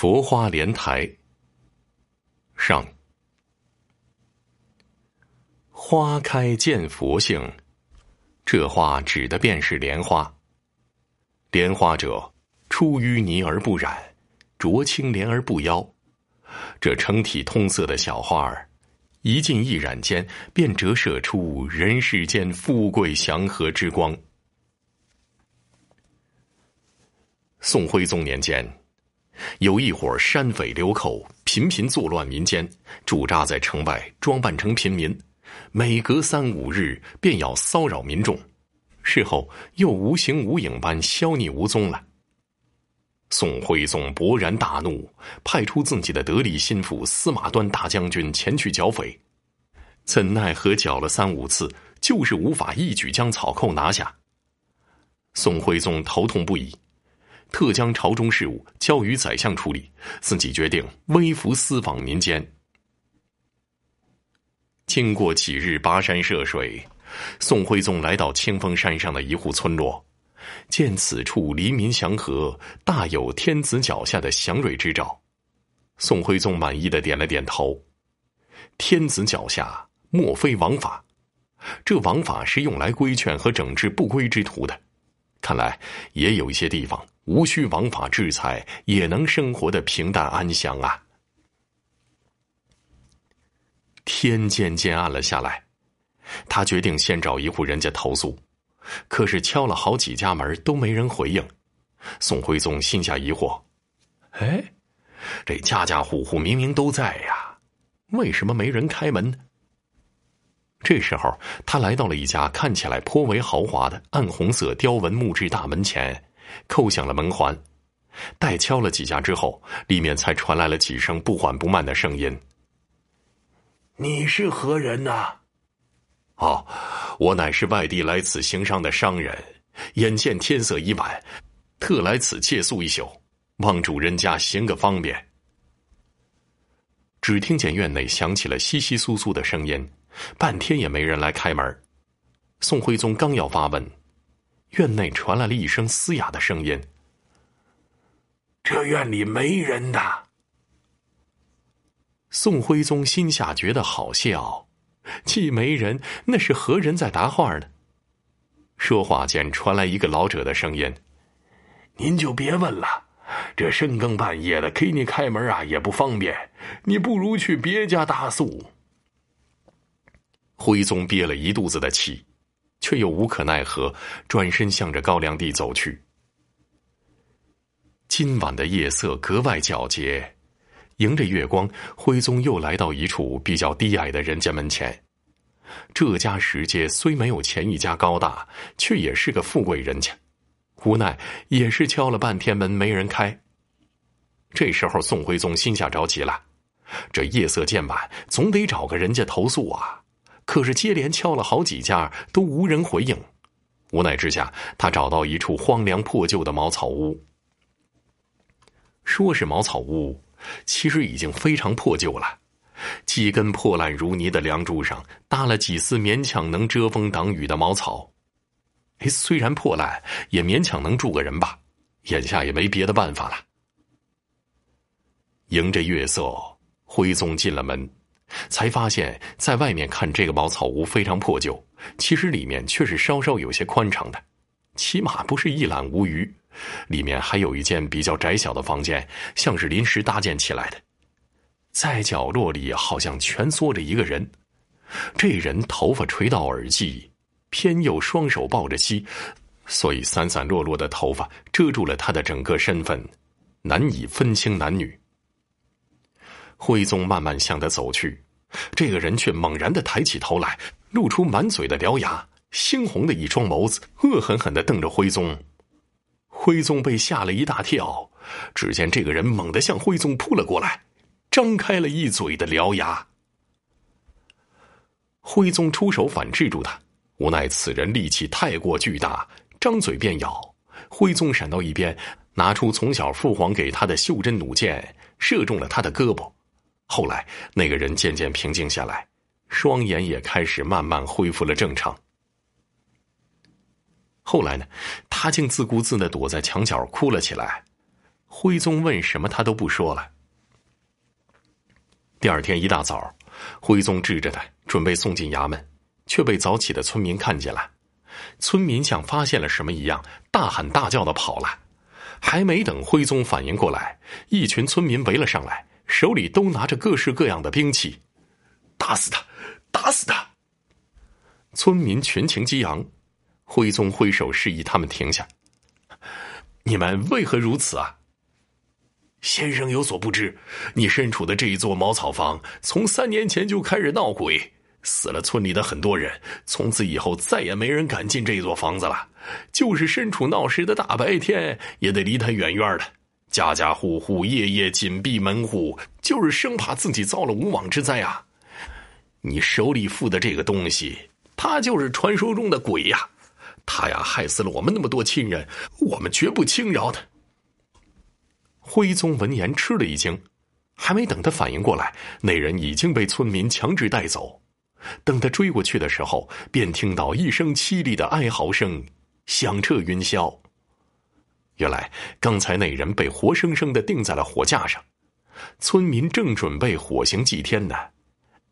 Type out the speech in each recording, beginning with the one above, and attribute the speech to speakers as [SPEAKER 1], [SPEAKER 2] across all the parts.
[SPEAKER 1] 佛花莲台上，花开见佛性，这花指的便是莲花。莲花者，出淤泥而不染，濯清涟而不妖。这成体通色的小花儿，一浸一染间，便折射出人世间富贵祥和之光。宋徽宗年间。有一伙山匪流寇，频频作乱民间，驻扎在城外，装扮成平民，每隔三五日便要骚扰民众，事后又无形无影般消匿无踪了。宋徽宗勃然大怒，派出自己的得力心腹司马端大将军前去剿匪，怎奈何剿了三五次，就是无法一举将草寇拿下。宋徽宗头痛不已。特将朝中事务交于宰相处理，自己决定微服私访民间。经过几日跋山涉水，宋徽宗来到清风山上的一户村落，见此处黎民祥和，大有天子脚下的祥瑞之兆。宋徽宗满意的点了点头。天子脚下，莫非王法？这王法是用来规劝和整治不规之徒的。看来也有一些地方。无需王法制裁，也能生活的平淡安详啊！天渐渐暗了下来，他决定先找一户人家投诉，可是敲了好几家门都没人回应。宋徽宗心下疑惑：哎，这家家户户明明都在呀，为什么没人开门？这时候，他来到了一家看起来颇为豪华的暗红色雕纹木质大门前。叩响了门环，待敲了几下之后，里面才传来了几声不缓不慢的声音：“
[SPEAKER 2] 你是何人呐？”“
[SPEAKER 1] 哦，我乃是外地来此行商的商人，眼见天色已晚，特来此借宿一宿，望主人家行个方便。”只听见院内响起了窸窸窣窣的声音，半天也没人来开门。宋徽宗刚要发问。院内传来了一声嘶哑的声音：“
[SPEAKER 2] 这院里没人的。”
[SPEAKER 1] 宋徽宗心下觉得好笑，既没人，那是何人在答话呢？说话间传来一个老者的声音：“
[SPEAKER 2] 您就别问了，这深更半夜的给你开门啊，也不方便。你不如去别家大宿。”
[SPEAKER 1] 徽宗憋了一肚子的气。却又无可奈何，转身向着高粱地走去。今晚的夜色格外皎洁，迎着月光，徽宗又来到一处比较低矮的人家门前。这家石阶虽没有前一家高大，却也是个富贵人家。无奈也是敲了半天门没人开。这时候，宋徽宗心下着急了，这夜色渐晚，总得找个人家投诉啊。可是接连敲了好几家，都无人回应。无奈之下，他找到一处荒凉破旧的茅草屋。说是茅草屋，其实已经非常破旧了。几根破烂如泥的梁柱上搭了几丝勉强能遮风挡雨的茅草。哎，虽然破烂，也勉强能住个人吧。眼下也没别的办法了。迎着月色，徽宗进了门。才发现，在外面看这个茅草屋非常破旧，其实里面却是稍稍有些宽敞的，起码不是一览无余。里面还有一间比较窄小的房间，像是临时搭建起来的。在角落里好像蜷缩着一个人，这人头发垂到耳际，偏又双手抱着膝，所以散散落落的头发遮住了他的整个身份，难以分清男女。徽宗慢慢向他走去，这个人却猛然的抬起头来，露出满嘴的獠牙，猩红的一双眸子恶狠狠的瞪着徽宗。徽宗被吓了一大跳，只见这个人猛地向徽宗扑了过来，张开了一嘴的獠牙。徽宗出手反制住他，无奈此人力气太过巨大，张嘴便咬。徽宗闪到一边，拿出从小父皇给他的袖珍弩箭，射中了他的胳膊。后来，那个人渐渐平静下来，双眼也开始慢慢恢复了正常。后来呢，他竟自顾自的躲在墙角哭了起来。徽宗问什么，他都不说了。第二天一大早，徽宗支着他准备送进衙门，却被早起的村民看见了。村民像发现了什么一样，大喊大叫的跑了。还没等徽宗反应过来，一群村民围了上来，手里都拿着各式各样的兵器。
[SPEAKER 2] 打死他！打死他！
[SPEAKER 1] 村民群情激昂，徽宗挥手示意他们停下。你们为何如此啊？
[SPEAKER 2] 先生有所不知，你身处的这一座茅草房，从三年前就开始闹鬼。死了村里的很多人，从此以后再也没人敢进这座房子了。就是身处闹市的大白天，也得离他远远的。家家户户夜夜紧闭门户，就是生怕自己遭了无妄之灾啊！你手里附的这个东西，他就是传说中的鬼呀！他呀，害死了我们那么多亲人，我们绝不轻饶他。
[SPEAKER 1] 徽宗闻言吃了一惊，还没等他反应过来，那人已经被村民强制带走。等他追过去的时候，便听到一声凄厉的哀嚎声响彻云霄。原来刚才那人被活生生的钉在了火架上，村民正准备火刑祭天呢，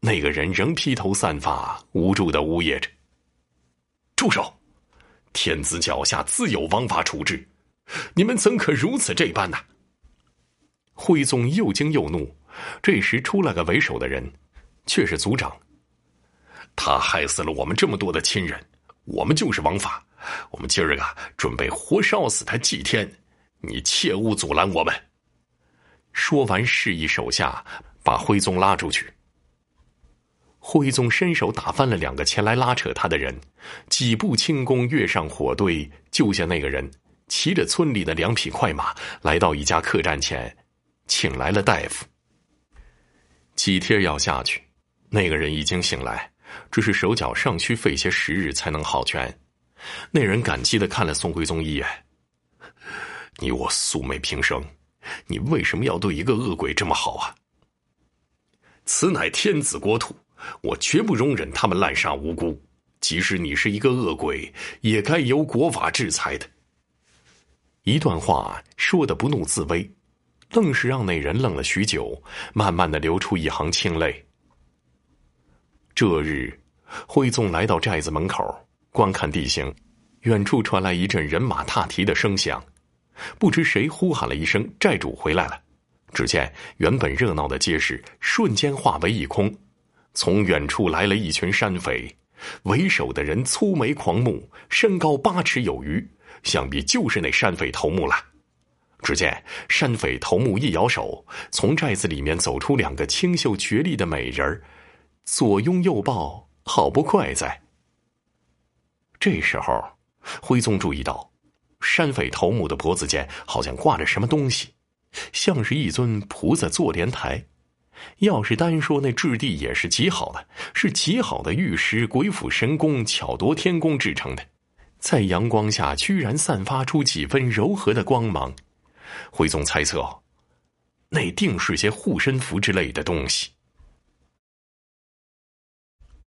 [SPEAKER 1] 那个人仍披头散发，无助的呜咽着：“
[SPEAKER 2] 住手！天子脚下自有王法处置，你们怎可如此这般呢？”
[SPEAKER 1] 徽宗又惊又怒，这时出来个为首的人，却是族长。
[SPEAKER 2] 他害死了我们这么多的亲人，我们就是王法，我们今儿个准备活烧死他祭天，你切勿阻拦我们。
[SPEAKER 1] 说完，示意手下把徽宗拉出去。徽宗伸手打翻了两个前来拉扯他的人，几步轻功跃上火堆，救下那个人，骑着村里的两匹快马，来到一家客栈前，请来了大夫。几天药下去，那个人已经醒来。只是手脚尚需费些时日才能好全。那人感激的看了宋徽宗一眼：“
[SPEAKER 2] 你我素昧平生，你为什么要对一个恶鬼这么好啊？此乃天子国土，我绝不容忍他们滥杀无辜。即使你是一个恶鬼，也该由国法制裁的。”
[SPEAKER 1] 一段话说的不怒自威，愣是让那人愣了许久，慢慢的流出一行清泪。这日，徽宗来到寨子门口观看地形，远处传来一阵人马踏蹄的声响，不知谁呼喊了一声：“寨主回来了！”只见原本热闹的街市瞬间化为一空，从远处来了一群山匪，为首的人粗眉狂目，身高八尺有余，想必就是那山匪头目了。只见山匪头目一摇手，从寨子里面走出两个清秀绝丽的美人儿。左拥右抱，好不快哉！这时候，徽宗注意到，山匪头目的脖子间好像挂着什么东西，像是一尊菩萨坐莲台。要是单说那质地也是极好的，是极好的玉石鬼斧神工巧夺天工制成的，在阳光下居然散发出几分柔和的光芒。徽宗猜测，那定是些护身符之类的东西。